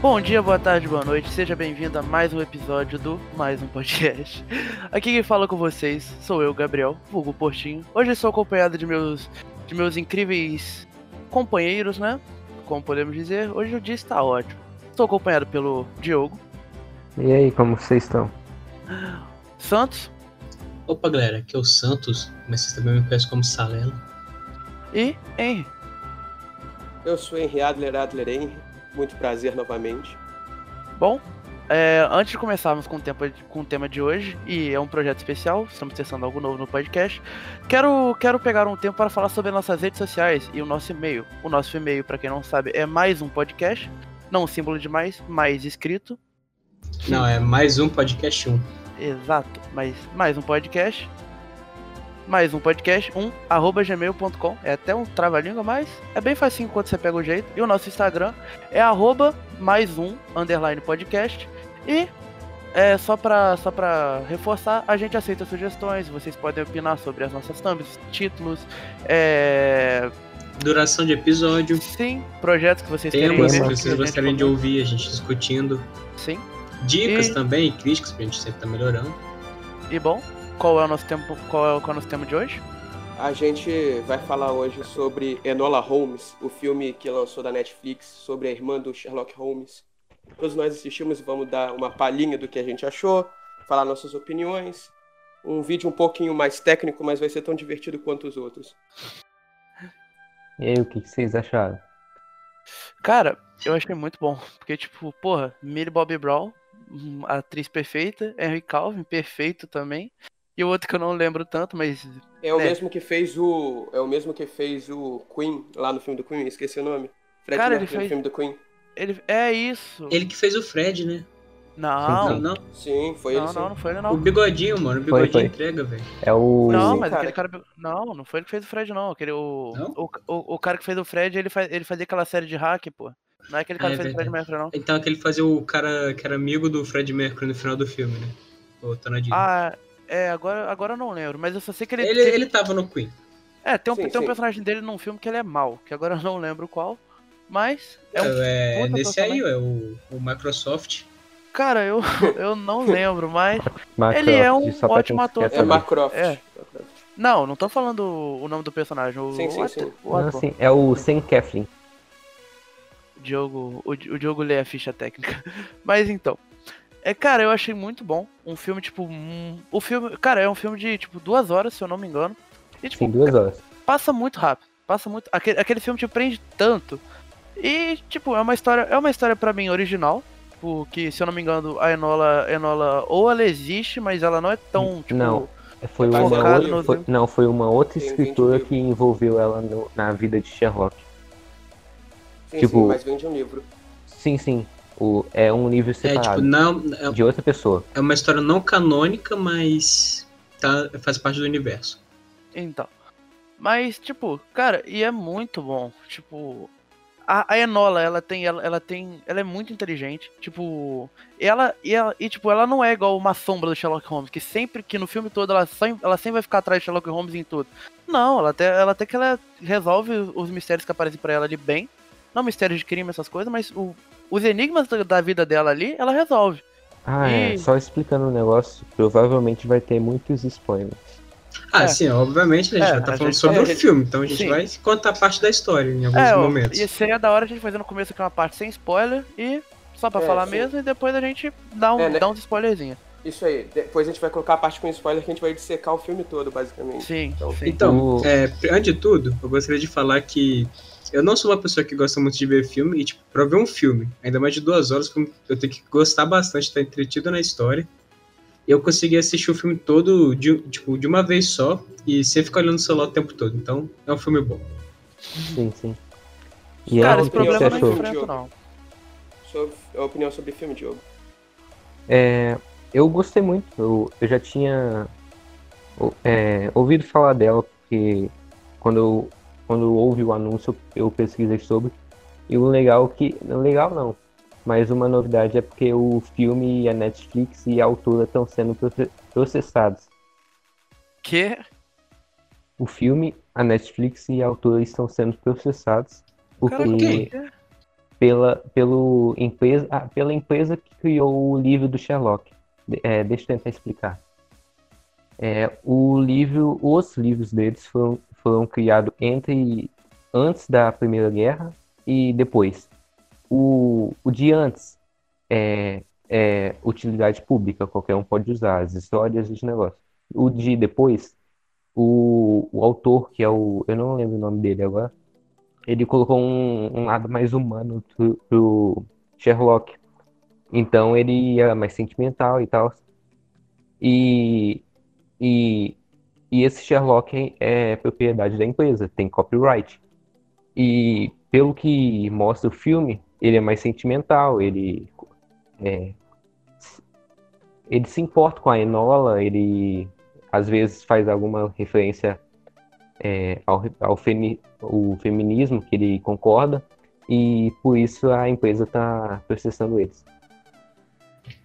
Bom dia, boa tarde, boa noite, seja bem-vindo a mais um episódio do Mais um Podcast. Aqui quem fala com vocês sou eu, Gabriel, vulgo Portinho. Hoje estou acompanhado de meus, de meus incríveis companheiros, né? Como podemos dizer, hoje o dia está ótimo. Estou acompanhado pelo Diogo. E aí, como vocês estão? Santos. Opa, galera, aqui é o Santos, mas vocês também me conhecem como Salela. E Henry. Eu sou Henry Adler Adler Henry. Muito prazer novamente. Bom, é, antes de começarmos com o, tempo, com o tema de hoje, e é um projeto especial, estamos testando algo novo no podcast, quero, quero pegar um tempo para falar sobre nossas redes sociais e o nosso e-mail. O nosso e-mail, para quem não sabe, é mais um podcast, não um símbolo de mais, mais escrito. Não, é mais um podcast 1. Exato, mas mais um podcast, mais um podcast, um, arroba gmail.com. É até um trava-língua, mas é bem facinho quando você pega o jeito. E o nosso Instagram é arroba mais um, underline podcast. E é, só pra, só pra reforçar, a gente aceita sugestões, vocês podem opinar sobre as nossas thumbs, títulos, é... Duração de episódio. Sim, projetos que vocês temas querem que vocês gostariam de ouvir, a gente discutindo. Sim. Dicas E- também, críticas, pra gente sempre tá melhorando. E bom, qual é o nosso tempo, qual é, o- qual é o nosso tema de hoje? A gente vai falar hoje sobre Enola Holmes, o filme que lançou da Netflix sobre a irmã do Sherlock Holmes. Todos nós assistimos e vamos dar uma palhinha do que a gente achou, falar nossas opiniões. Um vídeo um pouquinho mais técnico, mas vai ser tão divertido quanto os outros. E aí, o que que vocês acharam? Cara, eu achei muito bom, porque tipo, porra, Millie Bobby Brown, hum, atriz perfeita, Henry Calvin, perfeito também. E o outro que eu não lembro tanto, mas É o É. mesmo que fez o. É o mesmo que fez o Queen lá no filme do Queen, esqueci o nome. Fred Cara, ele Mercury no fez- filme do Queen. ele é isso. Ele que fez o Fred, né? Não, Não, não. Sim, foi ele não, sim. não, não foi ele O não. bigodinho, mano. O Foi, bigodinho foi. entrega, velho. É o. Não, mas cara. aquele cara. Não, não foi ele que fez o Fred, não. Aquele, o, Não? o, o, o cara que fez o Fred, ele, faz, ele fazia aquela série de hack, pô. Não é aquele cara Ah, que é fez o Fred verdade. Mercury, não. Então aquele fazia o cara que era amigo do Fred Mercury no final do filme, né? O Tonadinho. Ah, é, agora, agora eu não lembro, mas eu só sei que ele. ele, tem- ele tava no Queen. É, tem um, Sim, tem um sim. personagem dele num filme que ele é mau, que agora eu não lembro qual. Mas é um. É, puta nesse aí, é o, o Microsoft. Cara, eu, eu não lembro, mas. Macroft, ele é um ótimo ator É. Macroft. É. Não, não tô falando o nome do personagem. O, Sim, sim, o sim. ator- o Não, assim, é o Sam. O Diogo, o, o Diogo lê a ficha técnica. Mas então. É, cara, eu achei muito bom. Um filme, tipo. um- o filme. Cara, é um filme de, tipo, duas horas, se eu não me engano. E, tipo, Sim, duas horas. passa muito rápido. Passa muito. Aquele, aquele filme te prende tanto. E, tipo, é uma história. É uma história pra mim original. Porque, se eu não me engano, a Enola. Enola ou ela existe, mas ela não é tão, tipo. Não. Foi É uma outra, no foi- não, foi uma outra Tem escritora que envolveu ela no- na vida de Sherlock. Sim, Tipo- sim, mas vem de um livro. Sim, sim. O, é um É, separado. tipo, não, é, De outra pessoa. é uma história não canônica, mas tá, faz parte do universo. Então. Mas, tipo, cara, e é muito bom. Tipo. A, a Enola, ela tem. Ela, ela tem. Ela é muito inteligente. Tipo. Ela e, ela. e, tipo, ela não é igual uma sombra do Sherlock Holmes, que sempre que no filme todo ela sempre, ela sempre vai ficar atrás de Sherlock Holmes em tudo. Não, ela até, ela até que ela resolve os mistérios que aparecem pra ela ali bem. Não mistérios de crime, essas coisas, mas o- os enigmas da, da vida dela ali, ela resolve. Ah, é. E- Só explicando o negócio, provavelmente vai ter muitos spoilers. Ah, É. sim, obviamente, né? A gente É, vai estar a falando gente- sobre é, o filme, então a gente sim. vai contar parte da história em alguns É, momentos. e seria da hora a gente fazer no começo aqui uma parte sem spoiler e só pra É, falar sim. mesmo e depois a gente dá, um, É, né? dá uns spoilerzinhos. Isso aí. Depois a gente vai colocar a parte com spoiler que a gente vai dissecar o filme todo, basicamente. Sim, Então, sim. Então, O- é, antes de tudo, eu gostaria de falar que eu não sou uma pessoa que gosta muito de ver filme, e, tipo, pra ver um filme, ainda mais de duas horas, eu tenho que gostar bastante, estar entretido na história. Eu consegui assistir o filme todo de, tipo, de uma vez só, e sem ficar olhando o celular o tempo todo. Então, é um filme bom. Sim, sim. E Cara, aí, esse problema não achou? enfrento, não. Sobre a opinião sobre o filme, Diogo. É, eu gostei muito. Eu, eu já tinha é, ouvido falar dela, porque quando, eu- quando houve o anúncio eu pesquisei sobre. E o legal que. Legal não. Mas uma novidade é porque o filme, a Netflix e a autora estão sendo proce- processados. Que? O filme, a Netflix e a autora estão sendo processados porque quem? pela, pelo empresa, ah, pela empresa que criou o livro do Sherlock. É, deixa eu tentar explicar. É, o livro, os livros deles foram, foram criados entre antes da Primeira Guerra e depois. O, o de antes é, é utilidade pública, qualquer um pode usar, as histórias e os negócios. O de depois, o, o autor, que é o. Eu não lembro o nome dele agora, ele colocou um, um lado mais humano pro, pro Sherlock. Então ele era mais sentimental e tal. E, e, e esse Sherlock é propriedade da empresa, tem copyright. E pelo que mostra o filme, ele é mais sentimental, ele é, ele se importa com a Enola, ele às vezes faz alguma referência é, ao, ao femi, feminismo que ele concorda e por isso a empresa está processando eles.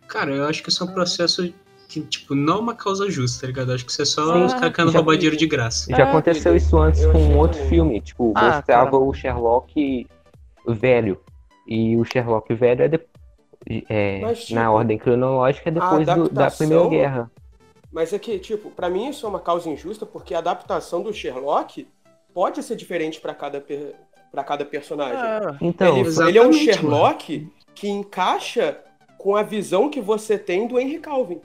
Cara, eu acho que isso é um processo que, tipo, não é uma causa justa, tá ligado? Eu acho que isso é só Sim, os caras querendo roubar dinheiro de graça. Já aconteceu isso antes com um outro filme, tipo, ah, mostrava o Sherlock velho. E o Sherlock velho é, de, é Mas, tipo, na ordem cronológica depois do, da Primeira Guerra. Mas é que, tipo, para mim isso é uma causa injusta porque a adaptação do Sherlock pode ser diferente para cada, pra cada personagem. É. Então, ele, ele, é um Sherlock mano. que encaixa com a visão que você tem do Henry Calvin.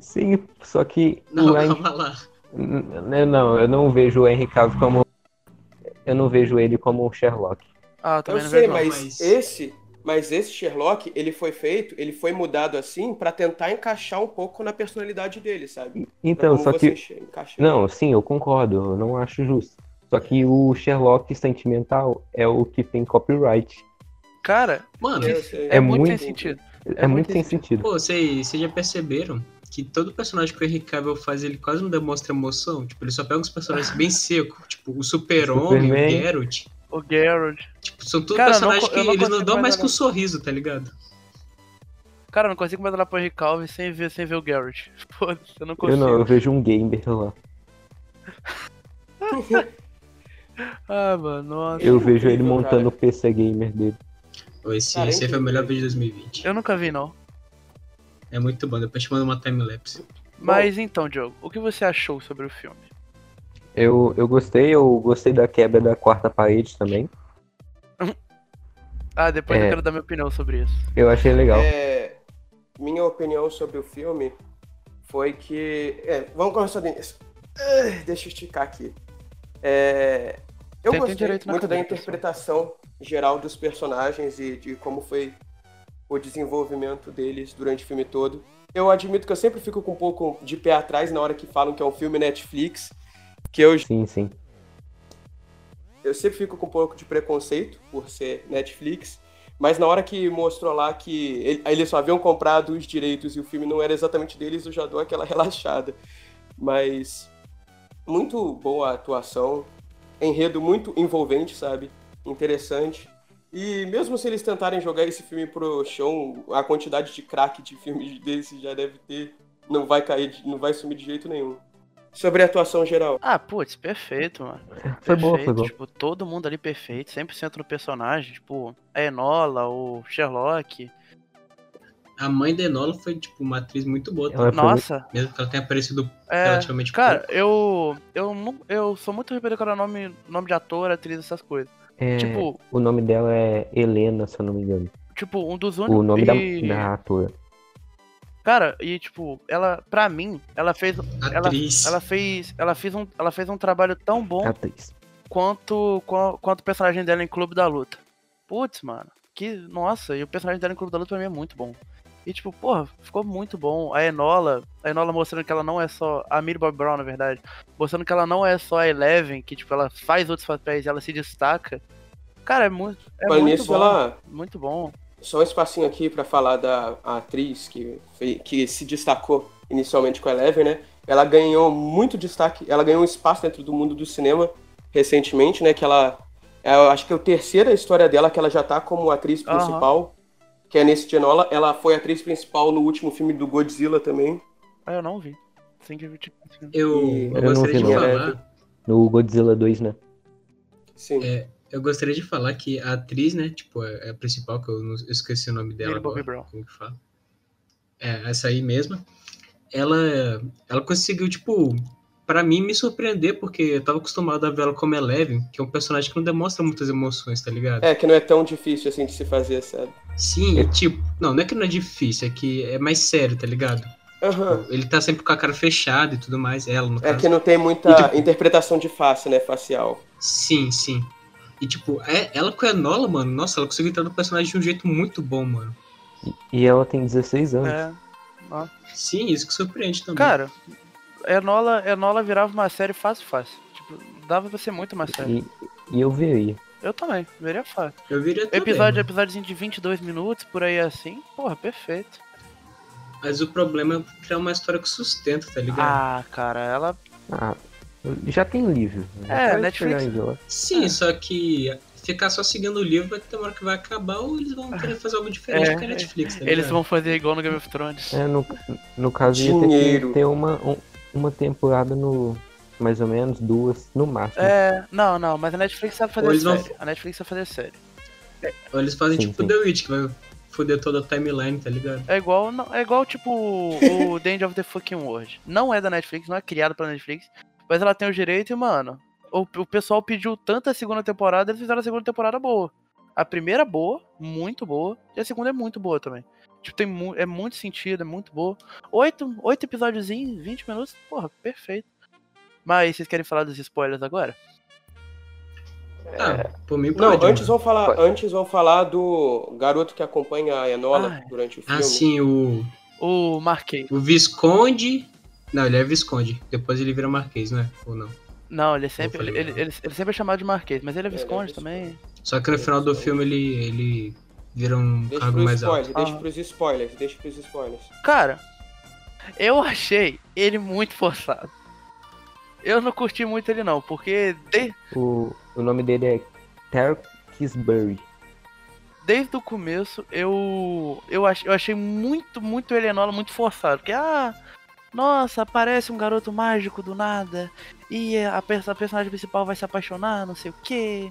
Sim, só que. Não, calma lá. Não, eu não vejo o Henry Calvin como. Eu não vejo ele como um Sherlock. Ah, eu, eu sei, vejo, mas, mas esse mas esse Sherlock, ele foi feito, ele foi mudado assim para tentar encaixar um pouco na personalidade dele, sabe? Então, só que Não, sim, eu concordo, eu não acho justo. Só que o Sherlock sentimental é o que tem copyright. Cara, mano, é, é, muito, sem sentido. É, é muito sem sentido. Pô, vocês já perceberam que todo personagem que o Henry Cavill faz, ele quase não demonstra emoção? Tipo, ele só pega uns personagens bem secos, tipo o Super-Homem, o Geralt. O Geralt. Tipo, são todos Cara, personagens não, que não eles não dão mais que um sorriso, tá ligado? Cara, eu não consigo mais olhar pro Henry Calvin sem ver, sem ver o Geralt. Foda-se, eu não consigo. Eu não, eu vejo um gamer lá. ah, mano, nossa. Eu vejo ele montando o PC gamer dele. Esse, Cara, esse foi o melhor vídeo de 2020. Eu nunca vi, não. É muito bom, depois te mando uma timelapse. Mas bom. então, Diogo, o que você achou sobre o filme? Eu, eu gostei, eu gostei da quebra da quarta parede também. ah, depois é, eu quero dar minha opinião sobre isso. Eu achei legal. É, minha opinião sobre o filme foi que. É, vamos começar nisso. Deixa eu esticar aqui. É, eu Tem gostei muito da interpretação geral dos personagens e de como foi o desenvolvimento deles durante o filme todo. Eu admito que eu sempre fico com um pouco de pé atrás na hora que falam que é um filme Netflix, que eu. Sim, sim. Eu sempre fico com um pouco de preconceito por ser Netflix, mas na hora que mostrou lá que eles só haviam comprado os direitos e o filme não era exatamente deles, eu já dou aquela relaxada. Mas muito boa a atuação, enredo muito envolvente, sabe? Interessante. E mesmo se eles tentarem jogar esse filme pro chão, a quantidade de crack de filmes desse já deve ter, não vai cair, não vai sumir de jeito nenhum sobre a atuação geral. Ah, putz, perfeito, mano. Foi boa, foi boa. Tipo, todo mundo ali perfeito, 100% no personagem, tipo, a Enola, o Sherlock. A mãe da Enola foi, tipo, uma atriz muito boa. Tá? Nossa. Mesmo que ela tenha aparecido é, relativamente Cara, pouco. eu, eu, eu sou muito arrependido com o nome, nome de ator, atriz, essas coisas. É, tipo, o nome dela é Helena, se eu não me engano. Tipo, um dos únicos... O nome e... da, da atora. Cara, e tipo, ela, pra mim, ela fez. Ela, ela, fez. Ela fez um. Ela fez um trabalho tão bom Atriz. quanto, quanto o personagem dela em Clube da Luta. Putz, mano. Que. Nossa, e o personagem dela em Clube da Luta pra mim é muito bom. E tipo, porra, ficou muito bom. A Enola, a Enola mostrando que ela não é só. A Millie Bob Brown, na verdade. Mostrando que ela não é só a Eleven, que tipo, ela faz outros papéis e ela se destaca. Cara, é muito. É muito nisso bom. Ela... Muito bom. Só um espacinho aqui para falar da atriz que, que se destacou inicialmente com a Eleven, né? Ela ganhou muito destaque, ela ganhou um espaço dentro do mundo do cinema recentemente, né? Que ela, eu acho que é a terceira história dela que ela já tá como atriz principal, uhum. Que é nesse Genola. Ela foi atriz principal no último filme do Godzilla também. Ah, eu não vi. Sem que eu, eu, eu gostaria de falar. No Godzilla 2, né? Sim. É, Eu gostaria de falar que a atriz, né, tipo, é a principal, que eu, não, eu esqueci o nome dela Millie Bobby Brown. como que fala? É, essa aí mesma. Ela, ela conseguiu, tipo, pra mim me surpreender, porque eu tava acostumado a ver ela como Eleven, que é um personagem que não demonstra muitas emoções, tá ligado? É, que não é tão difícil assim de se fazer, sabe? Sim, e, tipo, não, não é que não é difícil, é que é mais sério, tá ligado? Aham. Ele tá sempre com a cara fechada e tudo mais, ela, no É caso. que não tem muita E, tipo- interpretação de face, né, facial. Sim, sim. E, tipo, é, ela com a Enola, mano, nossa, ela conseguiu entrar no personagem de um jeito muito bom, mano. E ela tem 16 anos. É. Sim, isso que surpreende também. Cara, Enola, Enola virava uma série fácil, fácil. Tipo, dava pra ser muito mais sério. E, e eu veria. Eu também, veria fácil. eu viria também, Episódio, episódiozinho de 22 minutos, por aí assim. Porra, perfeito. Mas o problema é criar uma história que sustenta, tá ligado? Ah, cara, ela. Ah, já tem livro. É, Pode Netflix-. Sim, é. só que ficar só seguindo o livro vai ter uma hora que vai acabar ou eles vão querer fazer algo diferente É, com a Netflix, tá Eles ligado? vão fazer igual no Game of Thrones. É, no, no caso ia ter Dinheiro. que ter uma, um- uma temporada no. Mais ou menos, duas, no máximo. É, não, não, mas a Netflix sabe fazer série. A Netflix sabe fazer série. Ou eles fazem Sim, tipo sim. The Witch, que vai foder toda a timeline, tá ligado? É igual, não, é igual tipo o The End of the Fucking World. Não é da Netflix, não é criado pela Netflix, mas ela tem o direito e, mano, o, o pessoal pediu tanto a segunda temporada, eles fizeram a segunda temporada boa. A primeira boa, muito boa, e a segunda é muito boa também. Tipo, tem mu é muito sentido, é muito boa. Oito, oito episódiozinhos, 20 minutos, porra, perfeito. Mas vocês querem falar dos spoilers agora? Ah, por mim Não, antes vão falar, Pode. antes vão falar do garoto que acompanha a Enola Ai. durante o filme. Ah, sim, o, O Marquês. o Visconde... Não, ele é Visconde. Depois ele vira Marquês, não é? Ou não? Não, ele é sempre, falei ele, ele, ele, ele sempre é chamado de Marquês, mas ele é ele é Visconde Visconde. também. Só que no final do filme ele, ele vira um Deixa cargo pros mais spoilers, alto. deixa Ah. pros spoilers, deixa pros spoilers. Cara, eu achei ele muito forçado. Eu não curti muito ele não, porque de- O, o nome dele é Terkisbury. desde o começo eu eu, ach, eu achei muito, muito Helenola muito forçado. Porque, ah, nossa, aparece um garoto mágico do nada e a, a personagem principal vai se apaixonar, não sei o quê.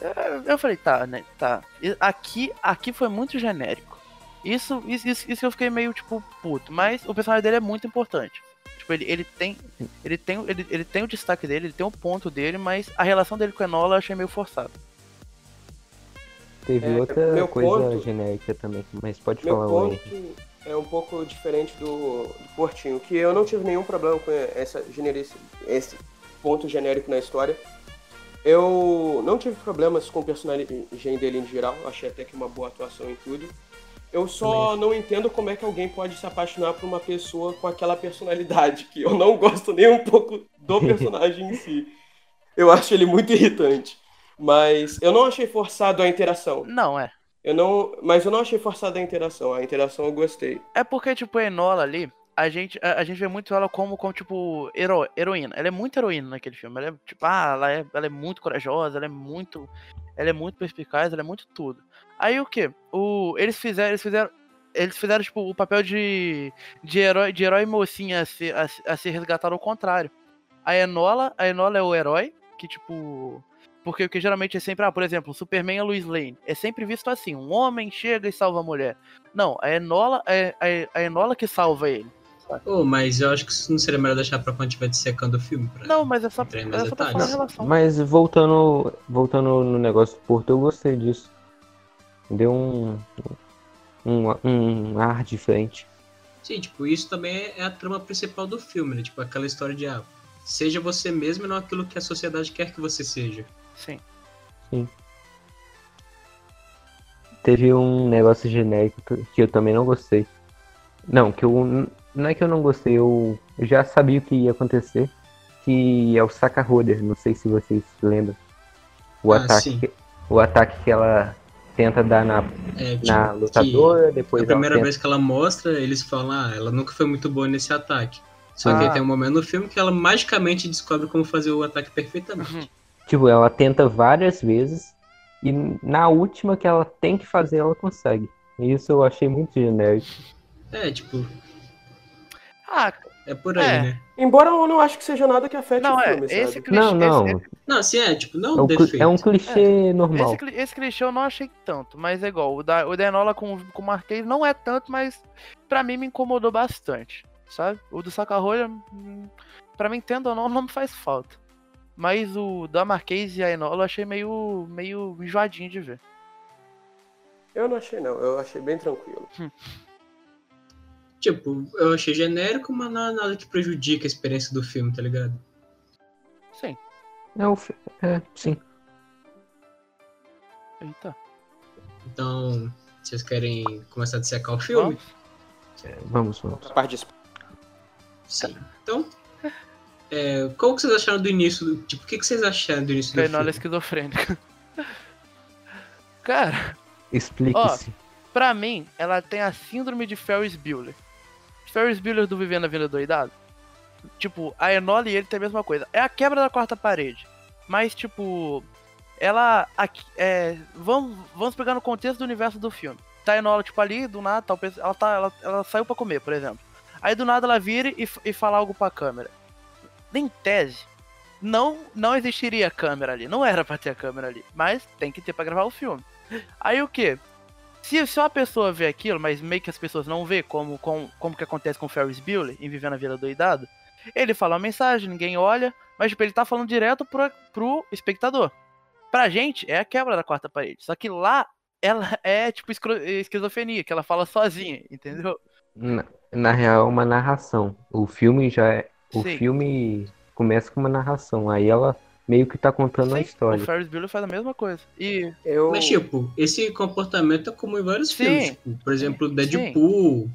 Eu, eu falei, tá, né, tá. Aqui, aqui foi muito genérico. Isso, isso, isso, isso eu fiquei meio, tipo, puto. Mas o personagem dele é muito importante. Tipo, ele, ele tem. Ele tem, ele, ele tem o destaque dele, ele tem o ponto dele, mas a relação dele com a Enola eu achei meio forçado. Teve É, outra meu coisa ponto- genérica também, mas pode Meu falar, ponto é um pouco diferente do, do Portinho, que eu não tive nenhum problema com essa esse ponto genérico na história. Eu não tive problemas com o personagem dele em geral, achei até que uma boa atuação em tudo. Eu só não entendo como é que alguém pode se apaixonar por uma pessoa com aquela personalidade, que eu não gosto nem um pouco do personagem em si. Eu acho ele muito irritante. Mas eu não achei forçado a interação. Não, é. Eu não, mas eu não achei forçada a interação. A interação eu gostei. É porque, tipo, a Enola ali, a gente, a, a gente vê muito ela como, como tipo, hero, heroína. Ela é muito heroína naquele filme. Ela é, tipo, ah, ela é, ela é muito corajosa, ela é muito. Ela é muito perspicaz, ela é muito tudo. Aí o que? O, eles fizeram. Eles fizeram. Eles fizeram, tipo, o papel de, de herói, de herói mocinha a ser, a, a ser resgatado ao contrário. A Enola, a Enola é o herói, que, tipo. Porque o que geralmente é sempre, ah, por exemplo, Superman é Lois Lane. É sempre visto assim: um homem chega e salva a mulher. Não, a Enola é a, a Enola que salva ele. Oh, mas eu acho que isso não seria melhor deixar pra quando estiver dissecando o filme. Pra... Não, mas é só, é só pra falar relação. Mas voltando, voltando no negócio do Porto, eu gostei disso. Deu um, um, um ar diferente. Sim, tipo, isso também é a trama principal do filme, né? Tipo, aquela história de, ah, seja você mesmo e não aquilo que a sociedade quer que você seja. Sim. Teve um negócio genérico que eu também não gostei. Não, que eu. Não é que eu não gostei, eu já sabia o que ia acontecer. Que é o Saca Roder, não sei se vocês lembram. O Ah, ataque. que- O ataque que ela tenta dar na, É, tipo, na lutadora, depois a primeira tenta- vez que ela mostra, eles falam, ah, ela nunca foi muito boa nesse ataque. Só Ah. que tem um momento no filme que ela magicamente descobre como fazer o ataque perfeitamente. Uhum. Tipo, ela tenta várias vezes e na última que ela tem que fazer, ela consegue. E Isso eu achei muito genérico. É, tipo, Ah, É por aí, É. né? Embora eu não acho que seja nada que afete Não, o é, filme, esse sabe? clichê. Não, não. esse- Não, assim, é, tipo, não É um defeito. é um clichê normal. Esse, esse clichê eu não achei tanto, mas é igual. O da, o da Enola com, com o Marquês não é tanto, mas pra mim me incomodou bastante, sabe? O do Saca-Rolha, hum, pra mim, tendo ou não, não me faz falta. Mas o da Marquês e a Enola eu achei meio, meio enjoadinho de ver. Eu não achei, não. Eu achei bem tranquilo. Tipo, eu achei genérico, mas não é nada que prejudica a experiência do filme, tá ligado? Sim. É, o fi- é, sim. Eita. Então, vocês querem começar a dissecar o filme? Vamos? Vamos, vamos. De Sim. Então, é, qual que vocês acharam do início? do- Tipo, o que, que vocês acharam do início do filme? esquizofrênica. Cara, Explique-se. pra mim, ela tem a síndrome de Ferris Bueller. Ferris Bueller do Vivendo a Vida Doidado. Tipo, a Enola e ele tem a mesma coisa. É a quebra da quarta parede. Mas, tipo, ela. Aqui, é, vamos, vamos pegar no contexto do universo do filme. Tá a Enola, tipo, ali, do nada, ela, tá, ela, ela saiu pra comer, por exemplo. Aí do nada ela vira e, e fala algo pra câmera. Em tese, não, não existiria câmera ali. Não era pra ter a câmera ali. Mas tem que ter pra gravar o filme. Aí o que? Se, se uma pessoa vê aquilo, mas meio que as pessoas não vê, como, como, como que acontece com o Ferris Bueller em Vivendo a Vida Doidado, ele fala uma mensagem, ninguém olha, mas tipo, ele tá falando direto pro, pro espectador. Pra gente, é a quebra da quarta parede. Só que lá, ela é tipo esquizofrenia, que ela fala sozinha, entendeu? Na, na real, é uma narração. O filme já é. O Sim. filme começa com uma narração. Aí ela meio que tá contando a Sim, história. O Ferris Bueller faz a mesma coisa. E Eu... Mas, tipo, esse comportamento é comum em vários Sim. filmes. Tipo, por exemplo, Deadpool,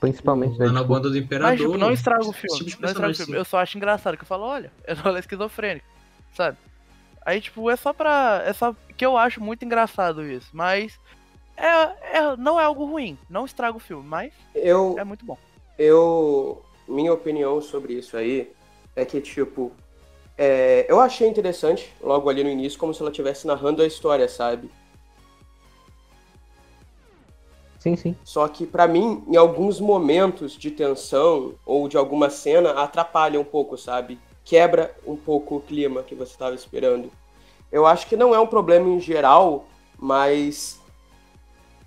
Principalmente, né? lá na tipo, banda do Imperador. Mas, tipo, não estraga o esse filme. tipo não estraga o filme. Eu só acho engraçado que eu falo, olha, ela é esquizofrênica, sabe? Aí, tipo, é só pra. É só que eu acho muito engraçado isso. Mas. É, é, não é algo ruim. Não estraga o filme, mas Eu, é muito bom. eu, minha opinião sobre isso aí é que, tipo, é, eu achei interessante, logo ali no início, como se ela estivesse narrando a história, sabe? Sim, sim. Só que, pra mim, em alguns momentos de tensão ou de alguma cena, atrapalha um pouco, sabe? Quebra um pouco o clima que você estava esperando. Eu acho que não é um problema em geral, mas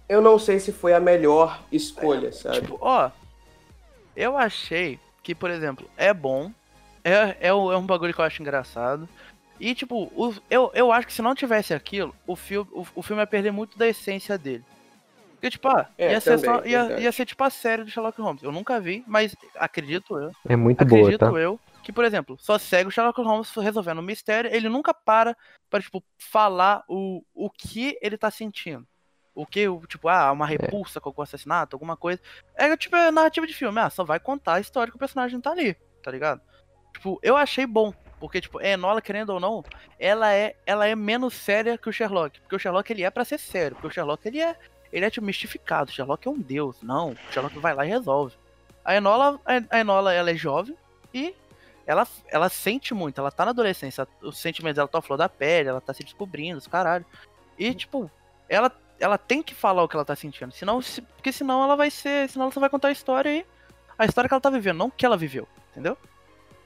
eu não sei se foi a melhor escolha, sabe? Tipo, ó. Eu achei que, por exemplo, é bom. É, é, um- é um bagulho que eu acho engraçado. E, tipo, o- eu, eu acho que se não tivesse aquilo, o filme, o, o filme ia perder muito da essência dele. Porque, tipo, ah, É, ia, ser também, só, ia, ia ser tipo a série do Sherlock Holmes. Eu nunca vi, mas acredito eu. É muito boa, acredito tá? eu que, por exemplo, só segue o Sherlock Holmes resolvendo um mistério. Ele nunca para pra, tipo, falar o, o que ele tá sentindo. O que, o- tipo, ah, uma repulsa com algum assassinato, alguma coisa. É tipo é narrativa de filme. Ah, só vai contar a história que o personagem tá ali, tá ligado? Tipo, eu achei bom. Porque, tipo, a Enola, querendo ou não, ela é, ela é menos séria que o Sherlock. Porque o Sherlock, ele é pra ser sério. Porque o Sherlock, ele é, ele é, tipo, mistificado. O Sherlock é um deus. Não, o Sherlock vai lá e resolve. A Enola, a Enola, ela é jovem e ela, ela sente muito. Ela tá na adolescência. Os sentimentos dela estão à flor da pele. Ela tá se descobrindo, os caralho. E, tipo, ela, ela tem que falar o que ela tá sentindo. Senão, se- porque senão ela vai ser... Senão ela só vai contar a história aí. A história que ela tá vivendo, não o que ela viveu. Entendeu?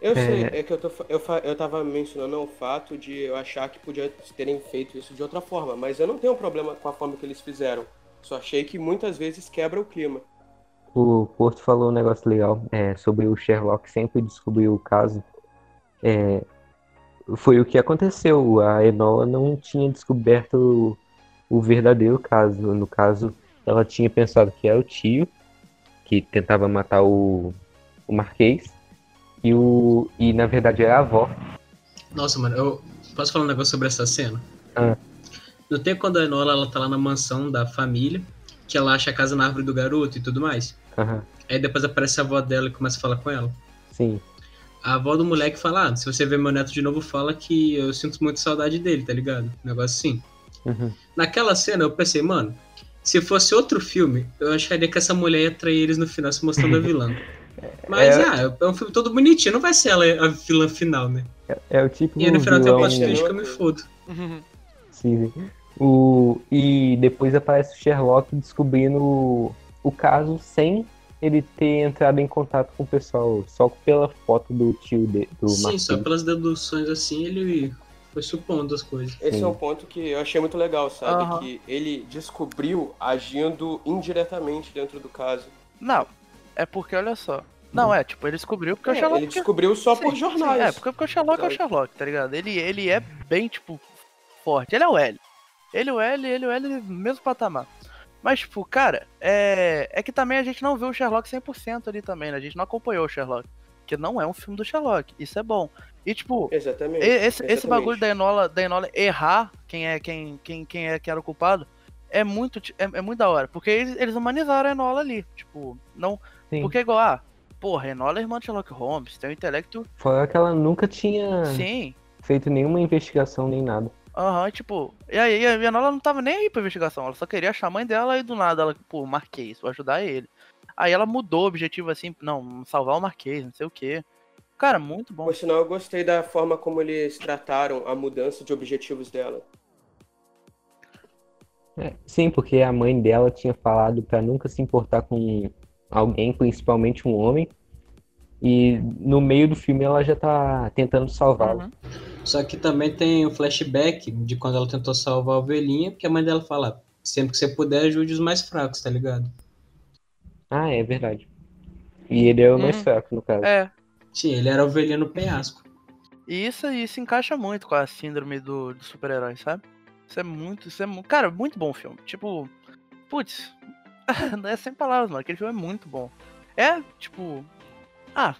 Eu É. sei, é que eu, tô, eu, eu tava mencionando o fato de eu achar que podia terem feito isso de outra forma, mas eu não tenho problema com a forma que eles fizeram. Só achei que muitas vezes quebra o clima. O Porto falou um negócio legal é, sobre o Sherlock sempre descobrir o caso. É, foi o que aconteceu. A Enola não tinha descoberto o, o verdadeiro caso. No caso, ela tinha pensado que era o tio que tentava matar o, o Marquês. E, o, e na verdade era a avó. Nossa, mano, eu posso falar um negócio sobre essa cena? Ah. Não tem quando a Enola ela tá lá na mansão da família, que ela acha a casa na árvore do garoto e tudo mais. Aham, Aí depois aparece a avó dela e começa a falar com ela. sim. A avó do moleque fala, ah, se você ver meu neto de novo, fala que eu sinto muito saudade dele, tá ligado? Um negócio assim. Uhum. Naquela cena eu pensei, mano, se fosse outro filme, eu acharia que essa mulher ia trair eles no final se mostrando a vilã. Mas, É. ah, é um filme todo bonitinho, não vai ser ela a vilã final, né? É o tipo E aí no final tem um plot twist que eu me fodo. Sim, sim. O, e depois aparece o Sherlock descobrindo o, o caso sem ele ter entrado em contato com o pessoal só pela foto do tio de, do Sim, Marquinhos. só pelas deduções assim ele foi supondo as coisas. Esse Sim. é um ponto que eu achei muito legal, sabe? Aham. Que ele descobriu agindo indiretamente dentro do caso. Não, é porque, olha só. Não, é, tipo, ele descobriu porque o É, Sherlock. ele descobriu só Sim, por sim, jornais. é, porque, porque o Sherlock é o? Sherlock, tá ligado? Ele, ele é bem, tipo, forte. Ele é o L. Ele é o L, ele é o L, mesmo patamar. Mas, tipo, cara, é, é que também a gente não viu o Sherlock 100% ali também, né? A gente não acompanhou o Sherlock. Que não é um filme do Sherlock. Isso é bom. E, tipo, Exatamente. esse, esse exatamente. bagulho da Enola, da Enola errar quem é quem, quem, quem é que era o culpado é muito, é, é muito da hora. Porque eles, eles humanizaram a Enola ali. Tipo, não. Sim. Porque igual, ah, porra, a Enola é irmã de Sherlock Holmes, tem um intelecto. Fora que ela nunca tinha Sim. feito nenhuma investigação nem nada. Aham, tipo. E aí a Enola não tava nem aí pra investigação. Ela só queria achar a mãe dela e do nada ela, pô, Marquês, vou ajudar ele. Aí ela mudou o objetivo assim, não, salvar o Marquês, não sei o quê. Cara, muito bom. Por sinal, eu gostei da forma como eles trataram a mudança de objetivos dela. É, sim, porque a mãe dela tinha falado pra nunca se importar com alguém, principalmente um homem. E no meio do filme ela já tá tentando salvá-lo. Uhum. Só que também tem o flashback de quando ela tentou salvar a ovelhinha, porque a mãe dela fala, sempre que você puder, ajude os mais fracos, tá ligado? Ah, é verdade. E ele é o mais Hum. fraco, no caso. É, Sim, ele era a ovelhinha no penhasco. E isso aí se encaixa muito com a síndrome do, do super-herói, sabe? Isso é muito, isso é muito. Cara, muito bom o filme. Tipo, putz, é sem palavras, mano. Aquele filme é muito bom. É, tipo. Ah,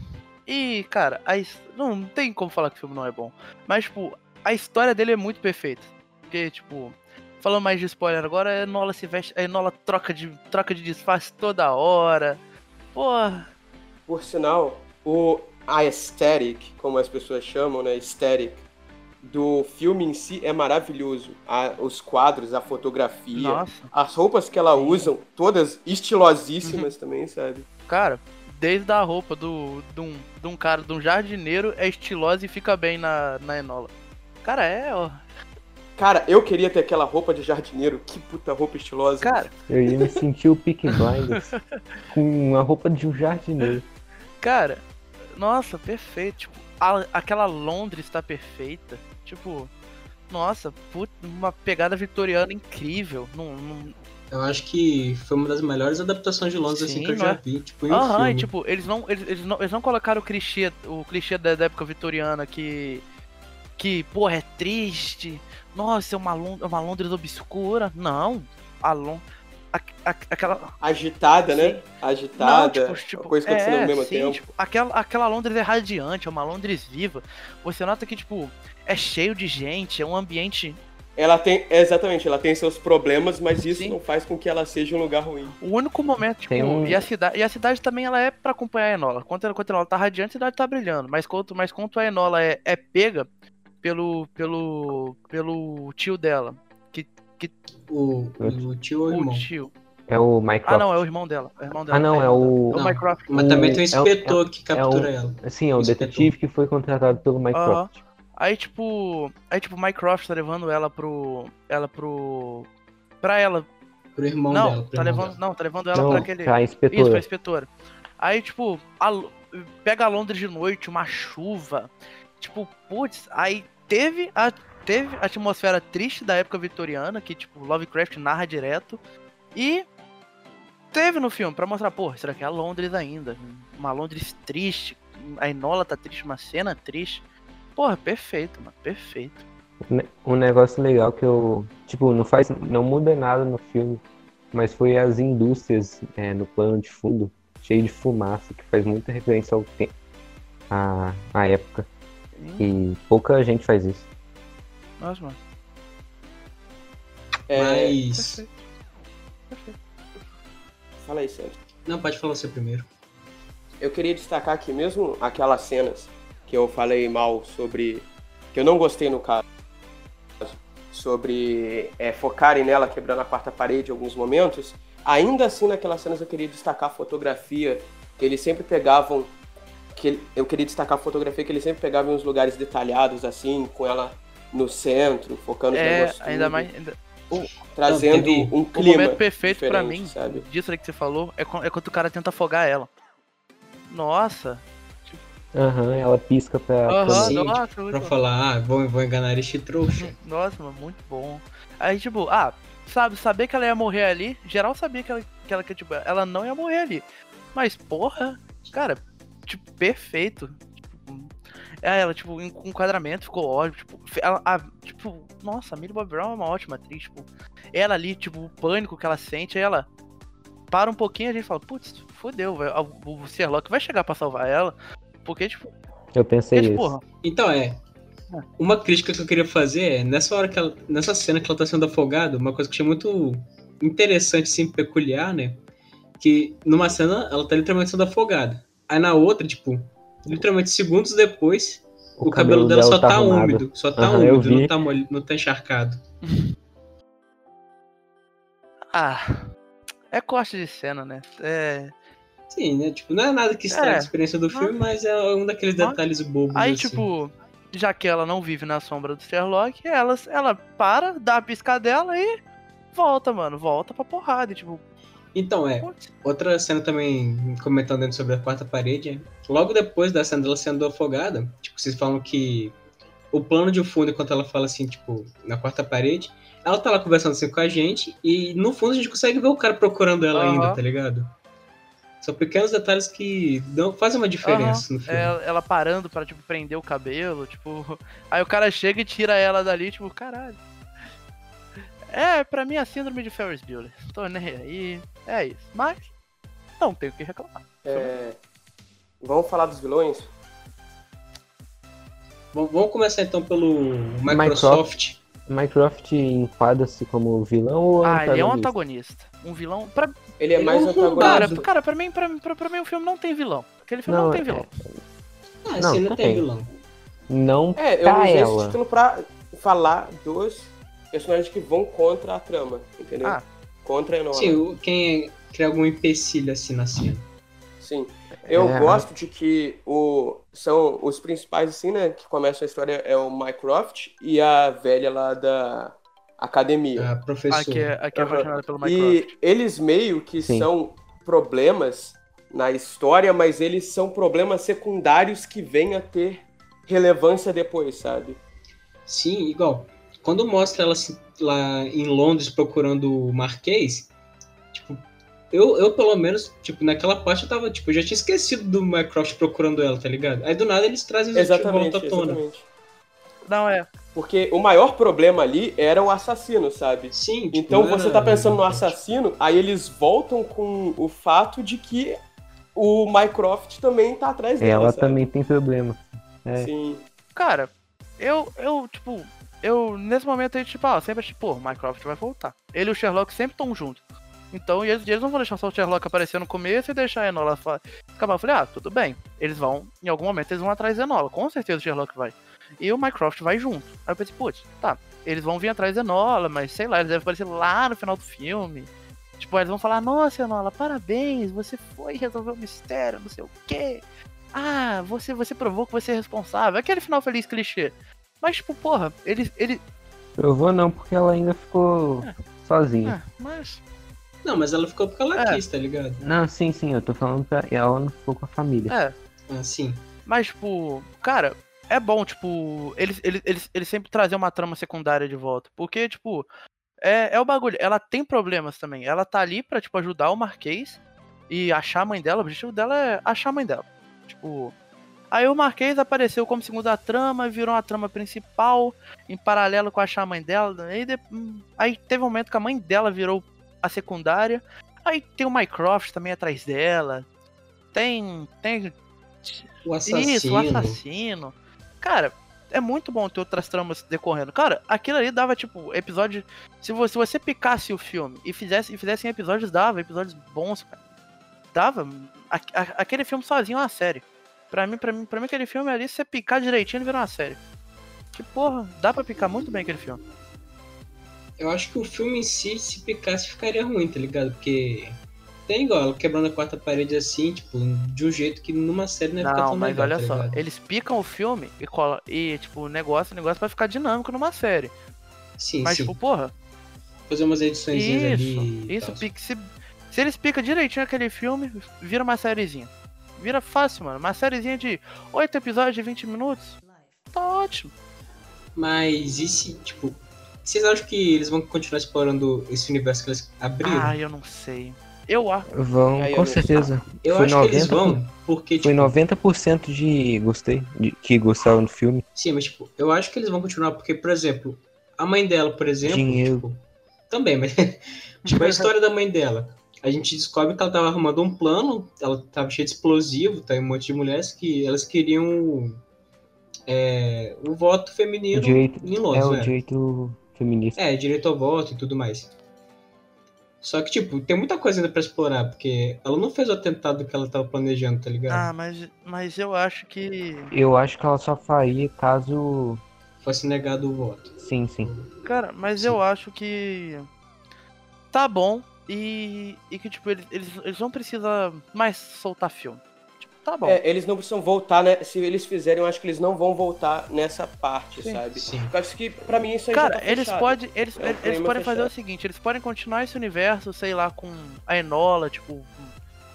e, cara, a, não, não tem como falar que o filme não é bom. Mas, tipo, a história dele é muito perfeita. Porque, tipo, falando mais de spoiler agora, a Enola se veste. A Enola troca de, troca de disfarce toda hora. Porra. Por sinal, o aesthetic, como as pessoas chamam, né, aesthetic, do filme em si é maravilhoso. A- os quadros, a fotografia, Nossa. as roupas que ela usa, todas estilosíssimas também, sabe? Cara, desde a roupa do, de, um, de um cara, de um jardineiro, é estilosa e fica bem na, na Enola. Cara, é, ó. Cara, eu queria ter aquela roupa de jardineiro, que puta roupa estilosa. Cara, Eu ia me sentir o Peaky Blinders com a roupa de um jardineiro. cara, nossa, perfeito. Tipo, a- aquela Londres tá perfeita. Tipo, nossa, puta, uma pegada vitoriana incrível. Não, não, Eu acho que foi uma das melhores adaptações de Londres assim Sim, que eu já né? vi, tipo, em um Aham, filme. e tipo, eles não, eles, eles não, eles não colocaram o clichê, o clichê da, da época vitoriana que. Que, porra, é triste. Nossa, é uma, Lon- é uma Londres obscura. Não. A Lon, a- a- aquela. Agitada, né? Sim. Agitada, Não, tipo, tipo, coisa acontecendo é, ao mesmo sim, tempo. tipo, aquela, aquela Londres é radiante, é uma Londres viva. Você nota que, tipo, é cheio de gente, é um ambiente. Ela tem, exatamente, ela tem seus problemas, mas isso Sim. não faz com que ela seja um lugar ruim. O único momento, tipo, Tem um- e, a cidade, e a cidade também ela é pra acompanhar a Enola. Quando, ela- quando a Enola tá radiante, a cidade tá brilhando. Mas quanto, mas quanto a Enola é, é pega pelo, pelo, pelo tio dela. O, o tio ou o O irmão. tio. É o Mycroft. Ah, não, é o irmão dela. É o irmão dela. Ah, não, é o. É o Mycroft. Mas também tem um O- é o- inspetor que captura o- ela. Sim, é o Inspetor. detetive que foi contratado pelo Mycroft. Aí, tipo. Aí, tipo, o Mycroft tá levando ela pro. Ela pro. Pra ela. Pro irmão não, dela. Pro tá irmão levando. dela. Não, tá levando ela Não, pra aquele. pra Isso, pra inspetora. inspetora. Aí, tipo, a pega a Londres de noite, uma chuva. Tipo, putz, aí teve a, teve a atmosfera triste da época vitoriana, que, tipo, Lovecraft narra direto. E teve no filme, pra mostrar, pô, será que é a Londres ainda? Uma Londres triste. A Enola tá triste, uma cena triste. Porra, perfeito, mano, perfeito. Um negócio legal que eu. Tipo, não faz. Não muda nada no filme. Mas foi as indústrias é, no plano de fundo, cheio de fumaça, que faz muita referência ao tempo. À, à época. Hum, E pouca gente faz isso. Nossa, mano. É, Mas. Perfeito. Perfeito. Fala aí, Sérgio. Não, pode falar você primeiro. Eu queria destacar aqui mesmo aquelas cenas que eu falei mal sobre. que eu não gostei no caso. Sobre é, focarem nela quebrando a quarta parede em alguns momentos. Ainda assim, naquelas cenas eu queria destacar a fotografia. Que eles sempre pegavam. Que eu queria destacar a fotografia que eles sempre pegavam em uns lugares detalhados, assim, com ela no centro, focando É, negócios ainda mais. Ainda, trazendo teve- um O clima. momento perfeito pra diferente, mim, sabe? disso aí que você falou, é, é quando o cara tenta afogar ela. Nossa. Aham, ela pisca pra. Aham, pra- nossa, Pra falar, ah, vou, vou enganar este trouxa. Nossa, mano, muito bom. Aí, tipo, ah, sabe, saber que ela ia morrer ali, geral sabia que ela, que ela, que, tipo, ela não ia morrer ali. Mas, porra, cara, tipo, perfeito. Tipo, é, ela, tipo, em- com enquadramento ficou ótimo. Tipo, ela, a- tipo, nossa, a Millie Bob Brown é uma ótima atriz, tipo, ela ali, tipo, o pânico que ela sente, aí ela para um pouquinho e a gente fala, putz, fodeu, o o Sherlock vai chegar pra salvar ela. Porque, tipo, Eu pensei porque, isso. porra, Então, é. Uma crítica que eu queria fazer é, nessa hora que ela. Nessa cena que ela tá sendo afogada, uma coisa que achei muito interessante, assim, peculiar, né? Que numa cena ela tá literalmente sendo afogada. Aí na outra, tipo, literalmente segundos depois, o, cabelo, dela só tá arrumado. úmido. Só tá eu úmido, não tá, molho, não tá encharcado. ah, é corte de cena, né? É. Sim, né? Tipo, não é nada que estrague É. a experiência do filme, mas é um daqueles detalhes bobos. Aí, assim. tipo, já que ela não vive na sombra do Sherlock, ela, ela para, dá a piscadela e volta, mano. Volta pra porrada. E, tipo, Então, é. Outra cena também, comentando dentro sobre a quarta parede, logo depois da cena dela sendo afogada, tipo, vocês falam que o plano de fundo, enquanto ela fala assim, tipo, na quarta parede, ela tá lá conversando assim com a gente, e no fundo a gente consegue ver o cara procurando ela Aham. ainda, tá ligado? São pequenos detalhes que dão, fazem uma diferença no filme. ela, ela parando pra, tipo, prender o cabelo, tipo. Aí o cara chega e tira ela dali, tipo, caralho. É, pra mim a síndrome de Ferris Bueller. Tô nem aí. É isso. Mas, não tenho o que reclamar. É, Vamos falar dos vilões? Vamos vamos começar então pelo Microsoft. Mycroft enquadra-se como vilão ou Ah, ele é um antagonista? antagonista. Um vilão. Pra, Ele é mais é um cara, antagonista. cara pra, mim, pra, pra, pra mim o filme não tem vilão. Aquele filme não, Não, tem é- vilão. Ah, Não, sim, não tem tem. vilão. Não É, eu pra usei esse ela. título pra falar dos personagens que vão contra a trama, entendeu? Ah. Contra a Enola. Sim, quem é, cria algum empecilho assim na cena. Sim. Eu É. gosto de que o, são os principais, assim, né? Que começam a história é o Mycroft e a velha lá da academia. A professora. Aqui é, aqui é pelo Minecraft. E eles meio que Sim. são problemas na história, mas eles são problemas secundários que vêm a ter relevância depois, sabe? Sim, igual. Quando mostra ela assim, lá em Londres procurando o Marquês, tipo, eu, eu pelo menos, tipo, naquela parte eu tava, tipo, eu já tinha esquecido do Mycroft procurando ela, tá ligado? Aí do nada eles trazem Exatamente, volta à tona. exatamente. Não, é. Porque o maior problema ali era o assassino, sabe? Sim, tipo, Então você tá pensando no assassino, aí eles voltam com o fato de que o Mycroft também tá atrás dela. Ela sabe? também tem problema. é. Sim. Cara, eu, eu, tipo, eu, nesse momento aí, tipo, ah, sempre achei, pô, o Minecraft vai voltar. Ele e o Sherlock sempre estão juntos. Então, e eles, eles não vão deixar só o Sherlock aparecer no começo e deixar a Enola acabar. Eu falei, ah, tudo bem. Eles vão, em algum momento, eles vão atrás da Enola. Com certeza o Sherlock vai. E o Minecraft vai junto. Aí eu pensei, putz, tá, eles vão vir atrás da Enola, mas sei lá, eles devem aparecer lá no final do filme. Tipo, eles vão falar, nossa, Enola, parabéns, você foi resolver o mistério, não sei o quê. Ah, você, você provou que você é responsável. Aquele final feliz clichê. Mas, tipo, porra, ele. ele Provou não, porque ela ainda ficou É. sozinha. ah, mas. Não, mas ela ficou porque ela É. quis, tá ligado? Não, sim, sim, eu tô falando pra ela não ficou com a família. É, Ah, sim. mas, tipo, cara, é bom, tipo, eles, eles, eles, eles sempre trazer uma trama secundária de volta. Porque, tipo, é, é o bagulho. Ela tem problemas também. Ela tá ali pra, tipo, ajudar o Marquês e achar a mãe dela. O objetivo dela é achar a mãe dela. Tipo. Aí o Marquês apareceu como segunda trama, virou a trama principal, em paralelo com achar a mãe dela. Aí, de- aí teve um momento que a mãe dela virou a secundária. Aí tem o Mycroft também atrás dela. Tem. Tem O assassino. isso, o assassino. Cara, é muito bom ter outras tramas decorrendo. Cara, aquilo ali dava, tipo, episódio. Se você, se você picasse o filme e fizesse, e fizesse em episódios, dava, episódios bons, cara. Dava. A- a- aquele filme sozinho é uma série. Pra mim, pra mim, pra mim, aquele filme ali, se você picar direitinho, ele vira uma série. Que porra, dá pra picar muito bem aquele filme. Eu acho que o filme em si, se picasse, ficaria ruim, tá ligado? Porque tem igual, ela quebrando a quarta parede assim, tipo, de um jeito que numa série não ia ficar Não, tão mas legal, olha tá só, ligado? eles picam o filme e, cola, e tipo, o negócio, o negócio vai ficar dinâmico numa série. Sim, Mas, sim. tipo, porra, Fazer umas edições ali. Isso, pique- se, se eles picam direitinho aquele filme, vira uma sériezinha. Vira fácil, mano. Uma sériezinha de 8 episódios de 20 minutos. Tá ótimo. Mas e se, tipo, vocês acham que eles vão continuar explorando esse universo que eles abriram? Ah, eu não sei. Eu acho. Vão, Aí eu com não- certeza. eu foi acho que eles 90 vão, porque, Foi tipo, 90% de gostei, de, que gostaram do filme. sim, mas tipo, eu acho que eles vão continuar, porque, por exemplo, a mãe dela, por exemplo, Dinheiro. tipo, também, mas tipo, a história da mãe dela. A gente descobre que ela tava arrumando um plano, ela tava cheia de explosivo, tá? Um monte de mulheres que elas queriam é, o voto feminino O direito, em é Londres, o né? direito feminista. É, direito ao voto e tudo mais. Só que, tipo, tem muita coisa ainda pra explorar, porque ela não fez o atentado que ela tava planejando, tá ligado? Ah, mas, mas eu acho que. Eu acho que ela só faria caso. Fosse negado o voto. Sim, sim. Cara, mas Sim. eu acho que. Tá bom. E, e que, tipo, eles, eles, eles não precisam mais soltar filme. Tá bom. É, eles não precisam voltar, né? Se eles fizerem, eu acho que eles não vão voltar nessa parte, Sim. sabe? Sim. Eu acho que, pra mim, isso aí já Cara, tá eles podem eles, É um eles podem fazer o seguinte, eles podem continuar esse universo, sei lá, com a Enola, tipo,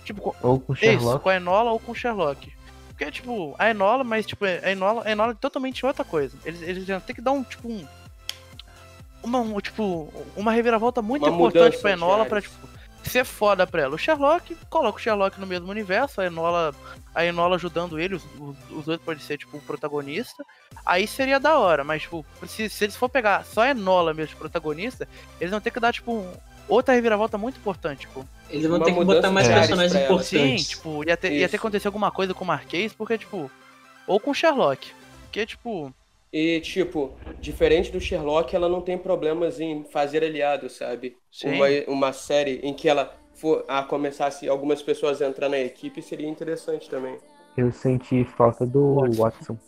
tipo com, Ou com isso, Sherlock. com a Enola ou com o Sherlock. Porque tipo, a Enola, mas tipo, a Enola, a Enola é totalmente outra coisa. Eles eles já tem que dar um tipo um uma um, tipo uma reviravolta muito Uma importante pra Enola pra tipo ser foda pra ela. O Sherlock, coloca o Sherlock no mesmo universo, a Enola, a Enola ajudando ele, os, os, dois podem ser, tipo, o protagonista. Aí seria da hora, mas, tipo, se, se eles for pegar só a Enola mesmo de protagonista, eles vão ter que dar, tipo, um- outra reviravolta muito importante, tipo. Eles vão Uma ter que botar mais personagens ela. Sim, importantes. tipo, ia ter, ia ter que Isso. acontecer alguma coisa com o Marquês, porque, tipo, ou com o Sherlock. Porque, tipo, E, tipo, diferente do Sherlock, ela não tem problemas em fazer aliados, sabe? Sim. Uma, uma série em que ela for a começasse algumas pessoas a entrar na equipe seria interessante também. Eu senti falta do Watson. Watson.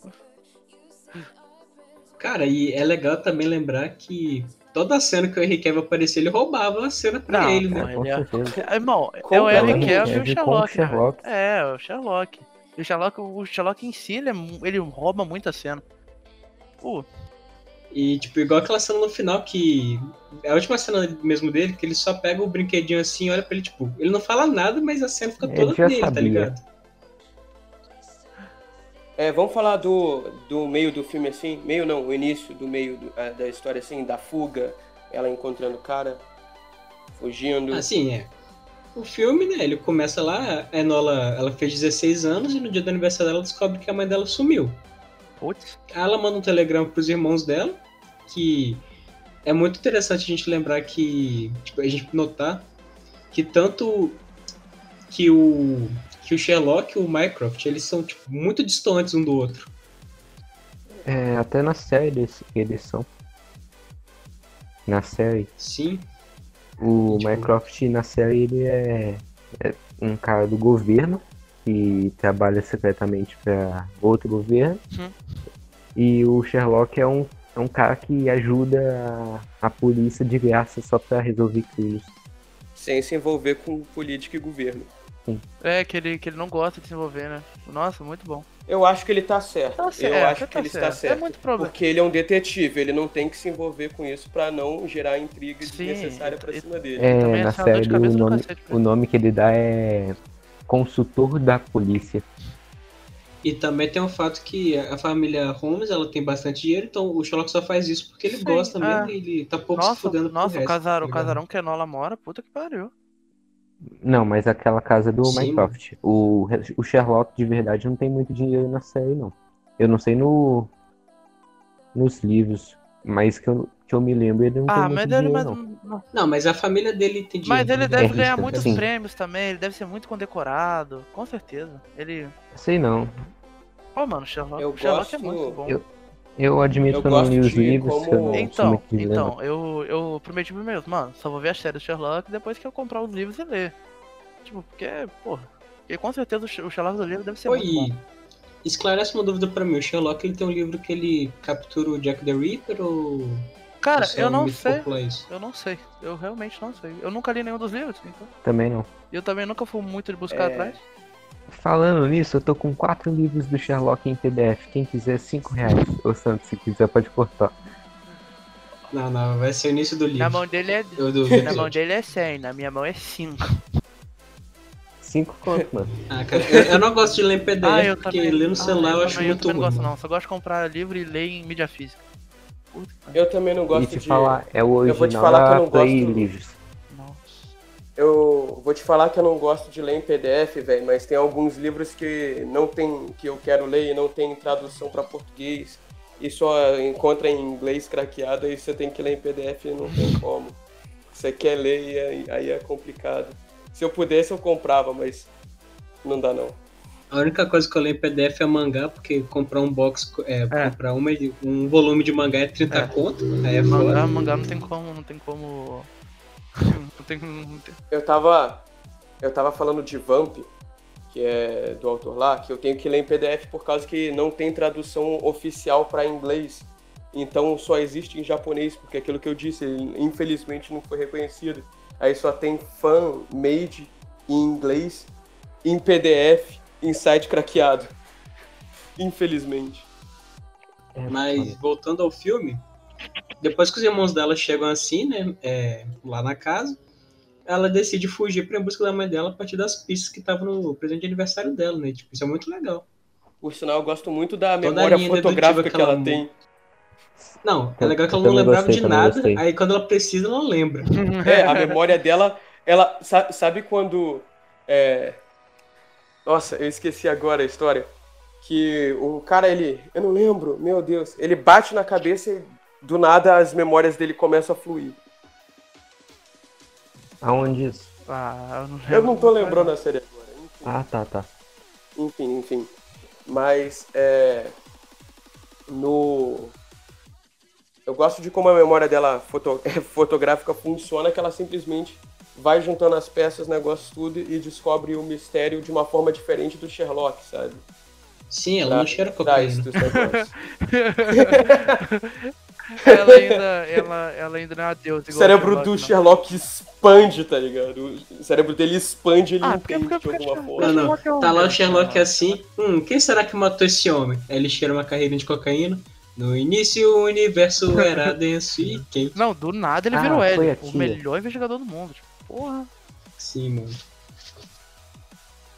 Cara, e é legal também lembrar que toda cena que o Henry Cavill aparecia, ele roubava a cena pra Não, ele, né? Com é- certeza. irmão, é o. Henry Cavill e o Sherlock. né, Sherlock. É, o Sherlock. E o Sherlock, o Sherlock em si, ele, é ele rouba muita cena. Pô, E, tipo, igual aquela cena no final que. É a última cena mesmo dele, que ele só pega o brinquedinho assim, olha pra ele, tipo, ele não fala nada, mas a cena fica Ele toda dele, tá sabia. ligado? É, vamos falar do, do meio do filme assim, meio não, o início do meio do- ah, da história assim, da fuga, ela encontrando o cara, fugindo. Assim, é. O filme, né, ele começa lá, a Enola, ela fez 16 anos e no dia do aniversário dela descobre que a mãe dela sumiu. Putz. Ela manda um telegrama pros irmãos dela, que é muito interessante a gente lembrar que, tipo, a gente notar que tanto que o que o Sherlock e o Mycroft, eles são tipo muito distantes um do outro. É, até na série eles, eles são. Na série. Sim, O Tipo- Mycroft na série ele é, é um cara do governo que trabalha secretamente para outro governo. Uhum. E o Sherlock é um, é um cara que ajuda a, a polícia de graça só para resolver crimes. Sem se envolver com política e governo. É, que ele, que ele não gosta de se envolver, né? Nossa, muito bom. Eu acho que ele tá certo. Tá certo, Eu acho que tá ele está certo. certo. É muito problema. Porque ele é um detetive, ele não tem que se envolver com isso pra não gerar intriga Sim, desnecessária pra e- cima dele. também É, é na série o nome, pra o nome que ele dá é consultor da polícia. e também tem o fato que a família Holmes, ela tem bastante dinheiro, então o Sherlock só faz isso porque ele Sim, gosta é. mesmo e ele tá pouco se Nossa, fudendo pro nossa o, resto, casar, tá o casarão que a Enola mora, puta que pariu. Não, mas aquela casa do Sim, Mycroft. O, o Sherlock de verdade não tem muito dinheiro na série, não. Eu não sei no nos livros, mas que eu, que eu me lembro ele não Ah, tem mas muito ele, dinheiro, mas, não. Não, mas a família dele tem dinheiro. mas ele tá deve? É ganhar rico, muitos sim. prêmios também, ele deve ser muito condecorado, com certeza. Ele. Sei não. Pô, mano, Sherlock, Eu Sherlock é gosto- muito bom. eu- Eu admito Eu que eu não li os livros, como- eu não Então, então, eu, eu prometi pro meu, mano, só vou ver a série do Sherlock depois que eu comprar os livros e ler. Tipo, porque, porra. Porque com certeza o Sh- o Sherlock do livro deve ser Oi, muito bom. esclarece uma dúvida pra mim. O Sherlock ele tem um livro que ele captura o Jack the Ripper ou. Cara, eu não sei. Eu não sei. Eu realmente não sei. Eu nunca li nenhum dos livros, então. Também não. E eu também nunca fui muito de buscar É. atrás. Falando nisso, eu tô com quatro livros do Sherlock em PDF. Quem quiser, cinco reais. Ô Santos, se quiser, pode cortar. Não, não, vai ser o início do livro. Na mão dele é. Eu do Na mão dele é 100, na minha mão é 5. Cinco conto, mano. Ah, cara, eu, eu não gosto de ler em PDF, Ah, eu porque também. ler no Ah, celular eu, acho também, muito não ruim. gosto, mano. não. Só gosto de comprar livro e ler em mídia física. Eu também não E gosto te de. falar, é o Eu vou te original falar que eu da não Play gosto- Livros. Nossa. Eu vou te falar que eu não gosto de ler em PDF, velho, mas tem alguns livros que não tem que eu quero ler e não tem tradução pra português e só encontra em inglês craqueado e você tem que ler em PDF e não tem como. Você quer ler e aí, aí é complicado. Se eu pudesse eu comprava, mas não dá não. A única coisa que eu leio em PDF é mangá, porque comprar um box, é, É. comprar uma, um volume de mangá é 30 É. conto, aí é Mangá, foda. mangá não tem como, não tem como. Não tem, não tem- Eu tava eu tava falando de Vamp, que é do autor lá, que eu tenho que ler em PDF por causa que não tem tradução oficial para inglês. Então só existe em japonês, porque aquilo que eu disse, ele, infelizmente não foi reconhecido. Aí só tem fan made em inglês, em PDF, em site craqueado. Infelizmente. É, Mas voltando ao filme, depois que os irmãos dela chegam assim, né, é, lá na casa, ela decide fugir pra em busca da mãe dela a partir das pistas que estavam no presente de aniversário dela, né? Tipo, isso é muito legal. Por sinal, eu gosto muito da Toda memória fotográfica que que ela ela tem. Não, é legal que ela não lembrava gostei, de nada, gostei. aí quando ela precisa, ela lembra. É, a memória dela, ela sa- sabe quando é, Nossa, eu esqueci agora a história que o cara ele, eu não lembro, meu Deus, ele bate na cabeça e do nada as memórias dele começam a fluir. Aonde isso? Ah, eu não, Eu não tô lembrando a série agora. Enfim, Ah, tá, tá. enfim, enfim. Mas é no eu gosto de como a memória dela foto- fotográfica funciona, que ela simplesmente vai juntando as peças, negócios tudo e descobre o mistério de uma forma diferente do Sherlock, sabe? Sim, ela não cheira cocaína. ela ainda, ela, ela ainda não é uma deusa. O cérebro Sherlock, do não. Sherlock expande, tá ligado? O cérebro dele expande, ele Ah, porque- entende porque- de alguma forma. Não, não. É um Tá lá o Sherlock assim. Hum, quem será que matou esse homem? Aí ele cheira uma carreira de cocaína. No início o universo era denso e quem? Não, do nada ele Ah, virou a o melhor investigador do mundo. Tipo, porra. Sim, mano.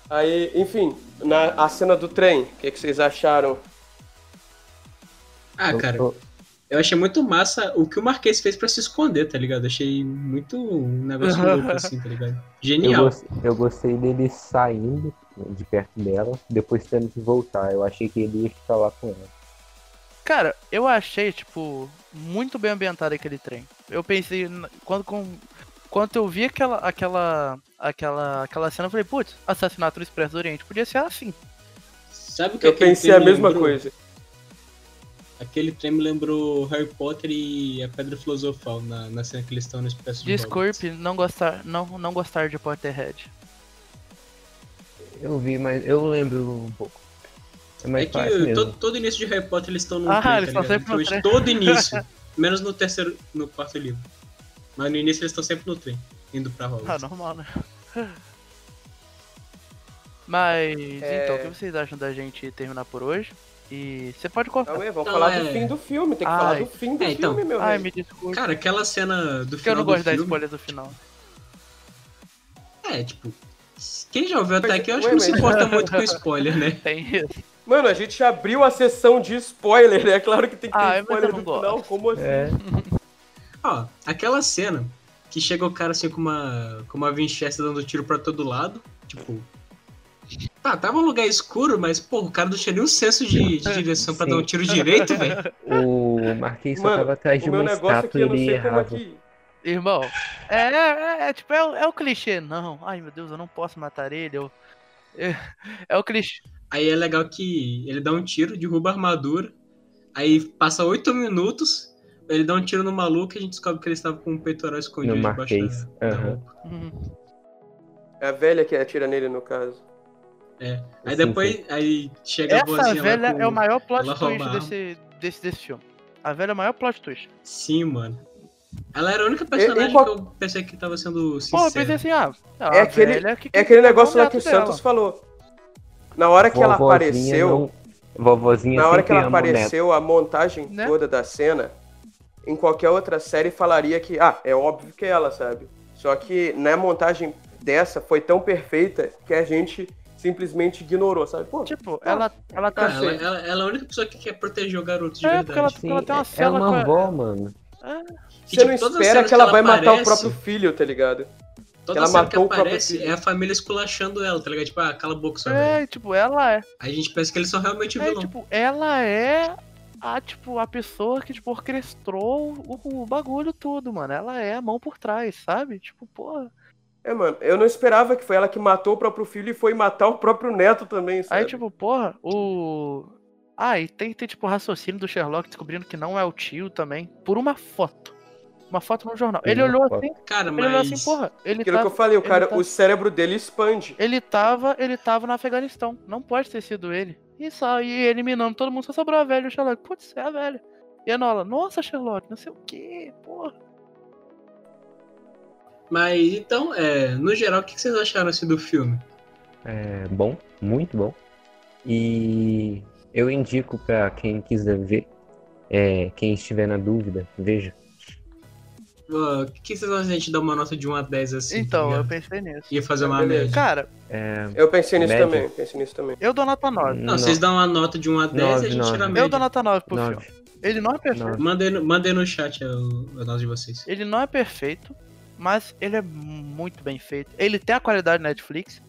Aí, enfim, na a cena do trem, o que, que vocês acharam? Ah, Eu- cara, eu- eu achei muito massa o que o Marquês fez pra se esconder, tá ligado? Achei muito um negócio louco assim, tá ligado? Eu, Genial. gos- eu gostei dele saindo de perto dela, depois tendo que voltar. Eu achei que ele ia ficar lá com ela. Cara, eu achei, tipo, muito bem ambientado aquele trem. Eu pensei, quando, com, quando eu vi aquela, aquela, aquela, aquela cena, eu falei, putz, assassinato no Expresso do Oriente, podia ser assim. Sabe o que Eu pensei a me mesma lembrou? coisa. Aquele trem me lembrou Harry Potter e a Pedra Filosofal na, na cena que eles estão no Expresso de Hogwarts. Desculpe não gostar, não, não gostar de Potterhead. Eu vi, mas eu lembro um pouco. É É mais que fácil mesmo. todo, todo início de Harry Potter eles estão no Ah, trem, eles tá estão ligado? sempre no Hoje, trem. Todo início. menos no terceiro, no quarto livro. Mas no início eles estão sempre no trem, indo pra Ah, Hogwarts. normal, né? Mas, É. então, o que vocês acham da gente terminar por hoje? E você pode cortar. Não, é, vamos Não, falar é- do fim do filme, tem que Ai. falar do fim do É, então. filme, meu Ai, rei. me desculpe. Cara, aquela cena do porque eu final não do gosto filme... spoiler do final. É, tipo... Quem já ouviu até aqui, eu acho que não se importa muito com spoiler, né? Tem isso. Mano, a gente abriu a sessão de spoiler, né? Claro que tem que ter Ah, eu spoiler não no gosto. final, como assim? É, Ó, aquela cena que chega o cara assim com uma, com uma Winchester dando tiro pra todo lado, tipo... Tá, tava um lugar escuro, mas, pô, o cara não tinha nenhum senso de, de direção pra Sim. dar um tiro direito, velho. o Marquês só Mano, tava atrás de uma negócio estátua e ele é errava. Irmão, é, é, é, tipo, é, o- é o clichê, não. Ai meu Deus, eu não posso matar ele. Eu, é, é o clichê. Aí é legal que ele dá um tiro, derruba a armadura, aí passa oito minutos, ele dá um tiro no maluco e a gente descobre que ele estava com um peitoral escondido No debaixo Marquês, da, da aham. roupa. Hum. É a velha que atira nele, no caso. É. Aí Sim, depois, aí chega a Essa vozinha lá velha com- é o maior plot ela twist a desse, desse, desse filme. A velha é o maior plot twist. Sim, mano. Ela era a única personagem qual- que eu pensei que tava sendo Pô, sincera. eu pensei assim, ah, a É aquele- velha que É aquele negócio lá que o dela. Santos falou. Na hora que ela Vovozinha apareceu, não- Vovozinha na hora que ela o neto. apareceu, a montagem Né? toda da cena, em qualquer outra série falaria que, ah, é óbvio que é ela, sabe? Só que na montagem dessa foi tão perfeita que a gente simplesmente ignorou, sabe? Pô, Tipo, ela, ela tá. Ah, ela, ela- ela é a única pessoa que quer proteger o garoto de É, porque ela, verdade. porque ela tem uma é cela uma com a- avó, mano. E, você não tipo, as espera cenas que ela vai aparece, matar o próprio filho, tá ligado? Toda ela cena matou o que próprio aparece filho. é a família esculachando ela, tá ligado? Tipo, ah, cala a boca, sua. É, e, tipo, ela é. Aí a gente pensa que eles são realmente É, vilão. tipo, ela é a, tipo, a pessoa que, tipo, orquestrou o, o bagulho todo, mano. Ela é a mão por trás, sabe? Tipo, porra. É, mano, eu não esperava que foi ela que matou o próprio filho e foi matar o próprio neto também, sabe? Aí, tipo, porra, o. Ah, e tem, tem, tipo, o raciocínio do Sherlock descobrindo que não é o tio também. Por uma foto. Uma foto no jornal. Por ele olhou foto. assim, Cara, ele olhou mas. assim, porra, ele Aquilo que tá. eu falei, o cara, tá- o cérebro dele expande. Ele tava. Ele tava no Afeganistão. Não pode ter sido ele. E só, e eliminando todo mundo, só sobrou a velha e o Sherlock. Putz, é a velha. E a Nola, nossa, Sherlock, não sei o que, porra. Mas então, é, no geral, o que vocês acharam assim do filme? É bom, muito bom. E eu indico pra quem quiser ver, é, quem estiver na dúvida, veja. O que vocês acham de a gente dar uma nota de 1 a 10 assim? então, tá eu pensei nisso. Ia fazer uma Beleza. média. Cara, É, Eu pensei nisso Média. também, pensei nisso também. eu dou nota 9. Não, vocês dão uma nota de 1 a 10 e a gente nove. tira a média. Eu dou nota 9 pro nove. filme. Ele não é perfeito. Mandei no, mandei no chat o, o nota de vocês. Ele não é perfeito, mas ele é muito bem feito. Ele tem a qualidade Netflix.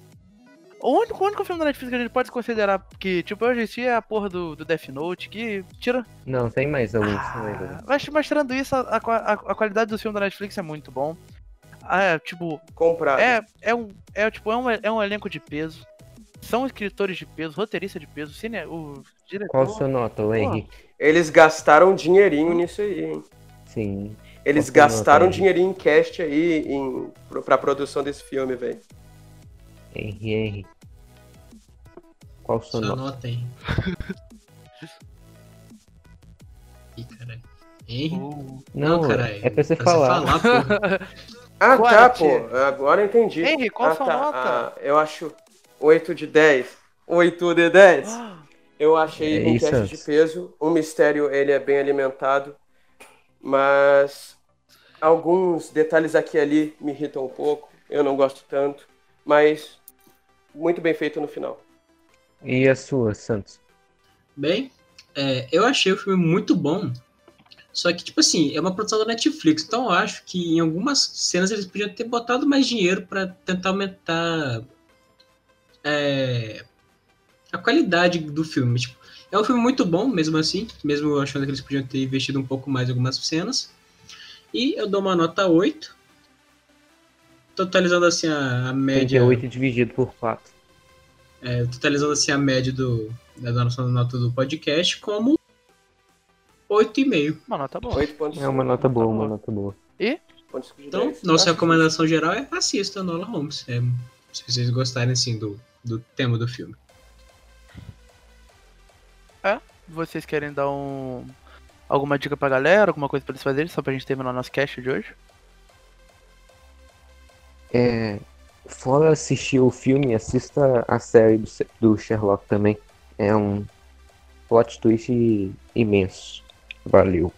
O único, o único filme da Netflix que a gente pode considerar que, tipo, eu assisti é a porra do, do Death Note, que tira. Não, tem mais alguns. Ah, alguns. mas, mas tirando isso, a, a, a- a qualidade do filme da Netflix é muito bom. Ah, É, tipo, Comprado. é, é, um, é, tipo, é, um, é um elenco de peso. São escritores de peso, roteiristas de peso, cine, o diretor. Qual a sua nota, Henrique? Eles gastaram dinheirinho nisso aí, hein? Sim. Eles é gastaram nota dinheirinho em cast aí em, pra produção desse filme, velho. Henrique, Henrique. Qual sua Sua nota? nota aí. Ih, caralho. Henry? Uh, Não, caralho. é pra você Pra falar. porra. Ah, Qual tá, pô. Agora eu entendi. Henry, qual ah, sua tá. nota? Ah, eu acho 8 de 10. 8 de 10. Ah, Eu achei É um isso, teste de peso. O mistério, ele é bem alimentado. Mas alguns detalhes aqui e ali me irritam um pouco. Eu não gosto tanto. Mas muito bem feito no final. E a sua, Santos? Bem, é, eu achei o filme muito bom. Só que, tipo assim, é uma produção da Netflix. Então eu acho que em algumas cenas eles podiam ter botado mais dinheiro pra tentar aumentar é, a qualidade do filme. Tipo, é um filme muito bom, mesmo assim. Mesmo achando que eles podiam ter investido um pouco mais em algumas cenas. E eu dou uma nota 8. Totalizando assim a, a média. 38 dividido por 4. É, totalizando assim a média do, da nossa nota do podcast como 8,5. uma nota boa. 8.5. É uma nota boa, Tá uma nota boa. de Então, 10. nossa recomendação geral é assista Nola Holmes. É, se vocês gostarem assim do, do tema do filme. Vocês querem dar um. Alguma dica pra galera, alguma coisa pra eles fazerem, só pra gente terminar o nosso cast de hoje? É, fora assistir o filme, assista a série do, do Sherlock também. É um plot twist imenso. Valeu.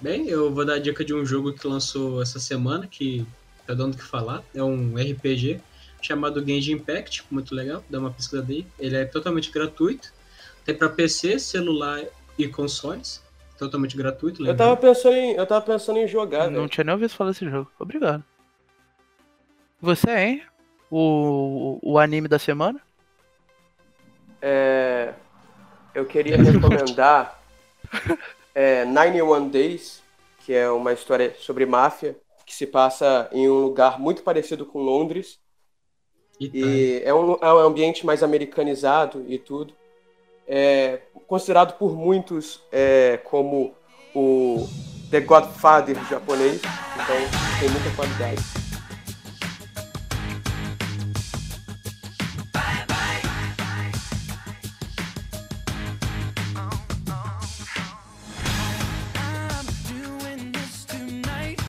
Bem, eu vou dar a dica de um jogo que lançou essa semana, que tá dando o que falar. É um RPG chamado Genshin Impact, muito legal, dá uma pesquisa aí. Ele é totalmente gratuito. Tem pra PC, celular e consoles. Totalmente gratuito, Eu legal. tava pensando em, eu tava pensando em jogar, não velho. tinha nem ouvido falar desse jogo. Obrigado. Você, hein? O, o anime da semana? É, eu queria recomendar é, 91 Days, que é uma história sobre máfia, que se passa em um lugar muito parecido com Londres. E é um, é um ambiente mais americanizado e tudo. É considerado por muitos é, como o The Godfather japonês. Então tem muita qualidade.